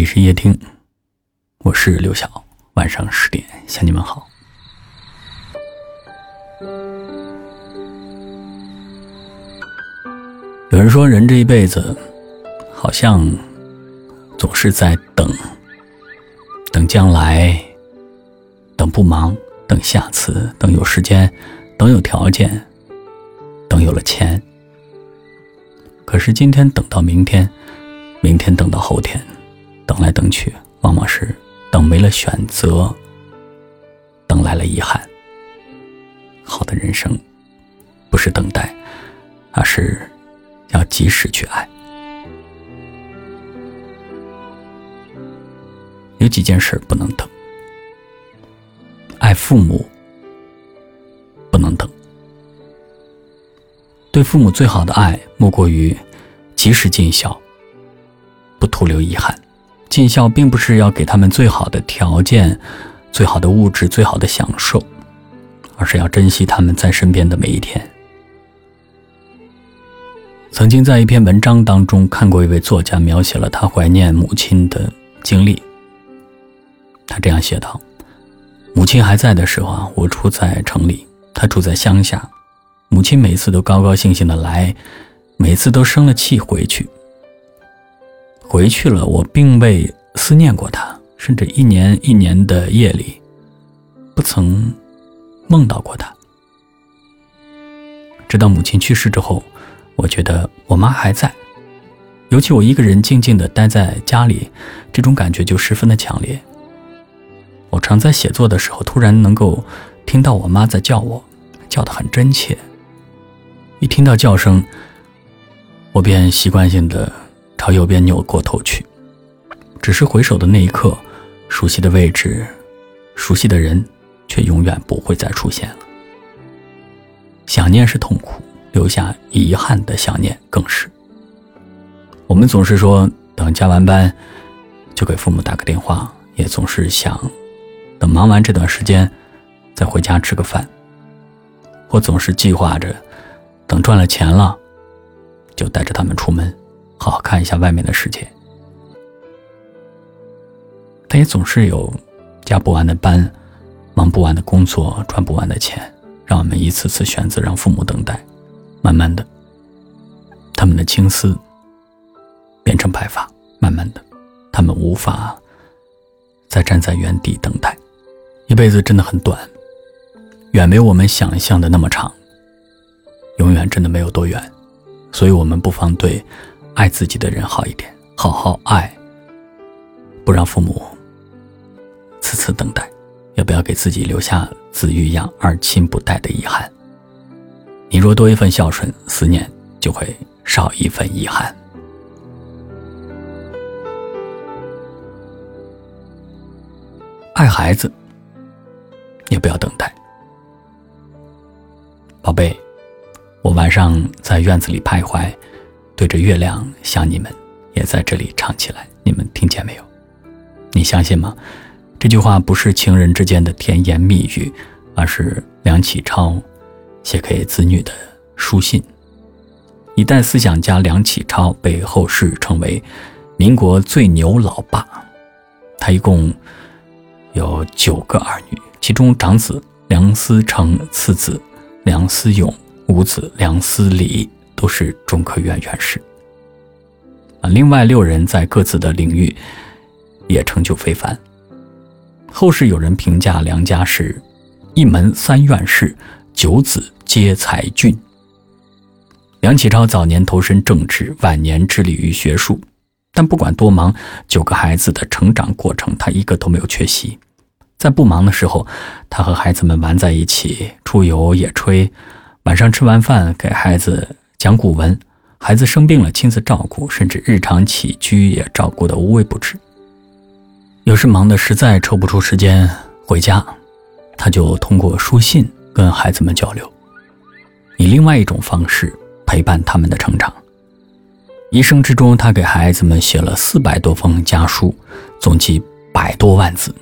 里是夜听，我是刘晓。晚上十点向你们好。有人说，人这一辈子好像总是在等，等将来，等不忙，等下次，等有时间，等有条件，等有了钱。可是今天等到明天，明天等到后天，等来等去，往往是等没了选择，等来了遗憾。好的人生，不是等待，而是。要及时去爱。有几件事不能等：爱父母不能等。对父母最好的爱，莫过于及时尽孝，不徒留遗憾。尽孝并不是要给他们最好的条件、最好的物质、最好的享受，而是要珍惜他们在身边的每一天。曾经在一篇文章当中看过一位作家描写了他怀念母亲的经历。他这样写道：“母亲还在的时候啊，我住在城里，她住在乡下。母亲每次都高高兴兴的来，每次都生了气回去。回去了，我并未思念过她，甚至一年一年的夜里，不曾梦到过她。直到母亲去世之后。”我觉得我妈还在，尤其我一个人静静的待在家里，这种感觉就十分的强烈。我常在写作的时候，突然能够听到我妈在叫我，叫得很真切。一听到叫声，我便习惯性的朝右边扭过头去。只是回首的那一刻，熟悉的位置，熟悉的人，却永远不会再出现了。想念是痛苦。留下遗憾的想念更是。我们总是说等加完班就给父母打个电话，也总是想等忙完这段时间再回家吃个饭。我总是计划着等赚了钱了就带着他们出门，好好看一下外面的世界。但也总是有加不完的班、忙不完的工作、赚不完的钱，让我们一次次选择让父母等待。慢慢的，他们的青丝变成白发；慢慢的，他们无法再站在原地等待。一辈子真的很短，远没有我们想象的那么长。永远真的没有多远，所以我们不妨对爱自己的人好一点，好好爱，不让父母次次等待，也不要给自己留下子欲养而亲不待的遗憾。你若多一份孝顺，思念就会少一份遗憾。爱孩子，也不要等待。宝贝，我晚上在院子里徘徊，对着月亮想你们，也在这里唱起来。你们听见没有？你相信吗？这句话不是情人之间的甜言蜜语，而是梁启超。写给子女的书信。一代思想家梁启超被后世称为民国最牛老爸。他一共有九个儿女，其中长子梁思成、次子梁思永、五子梁思礼都是中科院院士。啊，另外六人在各自的领域也成就非凡。后世有人评价梁家是一门三院士。九子皆才俊。梁启超早年投身政治，晚年致力于学术，但不管多忙，九个孩子的成长过程，他一个都没有缺席。在不忙的时候，他和孩子们玩在一起，出游野炊；晚上吃完饭，给孩子讲古文；孩子生病了，亲自照顾，甚至日常起居也照顾得无微不至。有时忙得实在抽不出时间回家，他就通过书信。跟孩子们交流，以另外一种方式陪伴他们的成长。一生之中，他给孩子们写了四百多封家书，总计百多万字。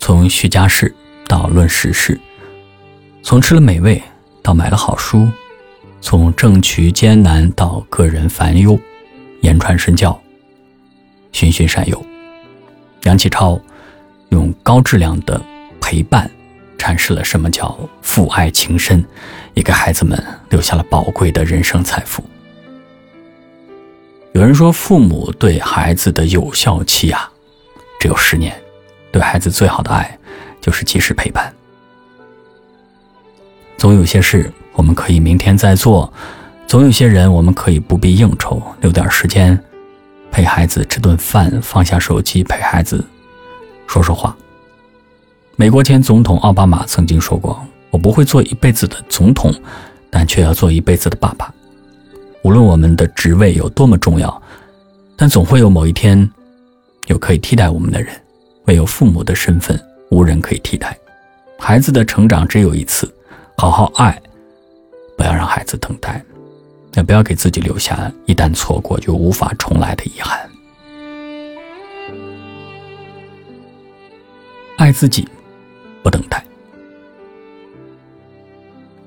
从叙家事到论时事，从吃了美味到买了好书，从政局艰难到个人烦忧，言传身教，循循善诱。梁启超用高质量的陪伴阐释了什么叫父爱情深，也给孩子们留下了宝贵的人生财富。有人说，父母对孩子的有效期啊，只有十年。对孩子最好的爱，就是及时陪伴。总有些事我们可以明天再做，总有些人我们可以不必应酬，留点时间陪孩子吃顿饭，放下手机陪孩子说说话。美国前总统奥巴马曾经说过：“我不会做一辈子的总统，但却要做一辈子的爸爸。无论我们的职位有多么重要，但总会有某一天，有可以替代我们的人。”唯有父母的身份，无人可以替代。孩子的成长只有一次，好好爱，不要让孩子等待，也不要给自己留下一旦错过就无法重来的遗憾。爱自己，不等待。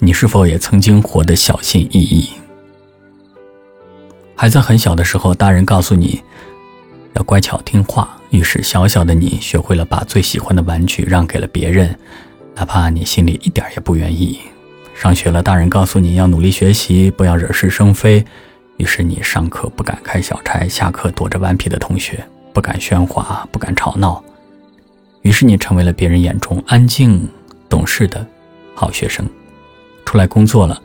你是否也曾经活得小心翼翼？孩子很小的时候，大人告诉你。要乖巧听话，于是小小的你学会了把最喜欢的玩具让给了别人，哪怕你心里一点也不愿意。上学了，大人告诉你要努力学习，不要惹是生非，于是你上课不敢开小差，下课躲着顽皮的同学，不敢喧哗，不敢吵闹，于是你成为了别人眼中安静懂事的好学生。出来工作了，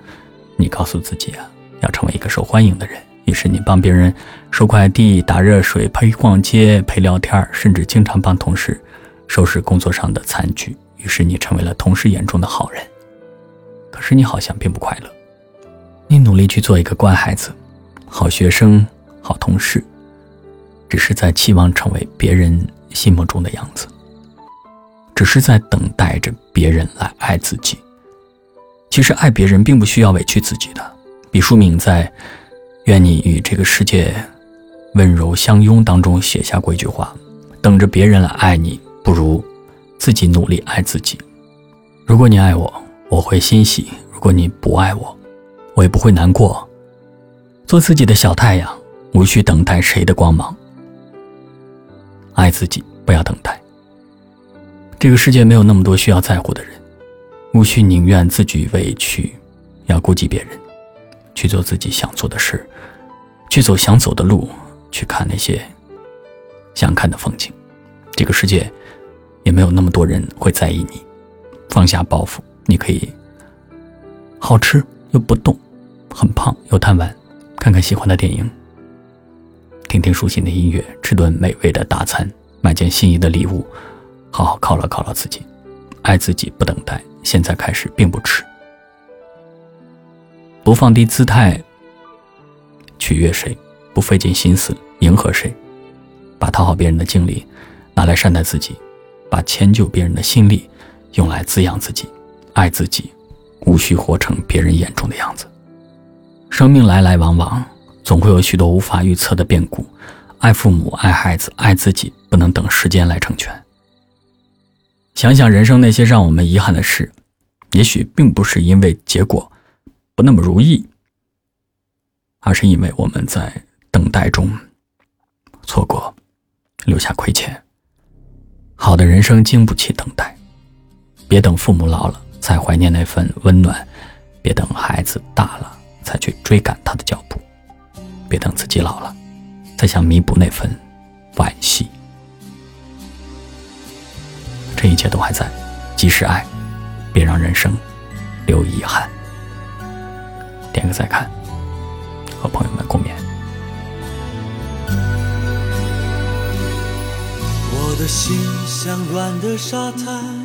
你告诉自己啊，要成为一个受欢迎的人。于是你帮别人收快递、打热水、陪逛街、陪聊天，甚至经常帮同事收拾工作上的残局。于是你成为了同事眼中的好人。可是你好像并不快乐。你努力去做一个乖孩子、好学生、好同事，只是在期望成为别人心目中的样子，只是在等待着别人来爱自己。其实爱别人并不需要委屈自己的。毕淑敏在。愿你与这个世界温柔相拥。当中写下过一句话：“等着别人来爱你，不如自己努力爱自己。如果你爱我，我会欣喜；如果你不爱我，我也不会难过。做自己的小太阳，无需等待谁的光芒。爱自己，不要等待。这个世界没有那么多需要在乎的人，无需宁愿自己委屈，要顾及别人。”去做自己想做的事，去走想走的路，去看那些想看的风景。这个世界也没有那么多人会在意你。放下包袱，你可以好吃又不动，很胖又贪玩，看看喜欢的电影，听听舒心的音乐，吃顿美味的大餐，买件心仪的礼物，好好犒劳犒劳自己。爱自己，不等待，现在开始并不迟。不放低姿态取悦谁，不费尽心思迎合谁，把讨好别人的精力拿来善待自己，把迁就别人的心力用来滋养自己，爱自己，无需活成别人眼中的样子。生命来来往往，总会有许多无法预测的变故。爱父母，爱孩子，爱自己，不能等时间来成全。想想人生那些让我们遗憾的事，也许并不是因为结果。不那么如意，而是因为我们在等待中错过，留下亏欠。好的人生经不起等待，别等父母老了才怀念那份温暖，别等孩子大了才去追赶他的脚步，别等自己老了再想弥补那份惋惜。这一切都还在，及时爱，别让人生留遗憾。点个再看，和朋友们共勉。我的心像软的沙滩，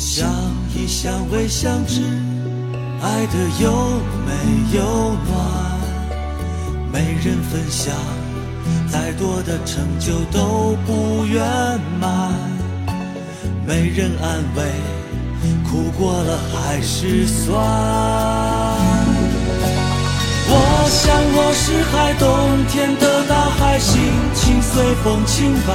相依相偎相知，爱得又美又暖，没人分享再多的成就都不圆满，没人安慰，苦过了还是酸。我想我是海，冬天的大海，心情随风轻摆，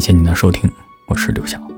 感谢您的收听，我是刘晓。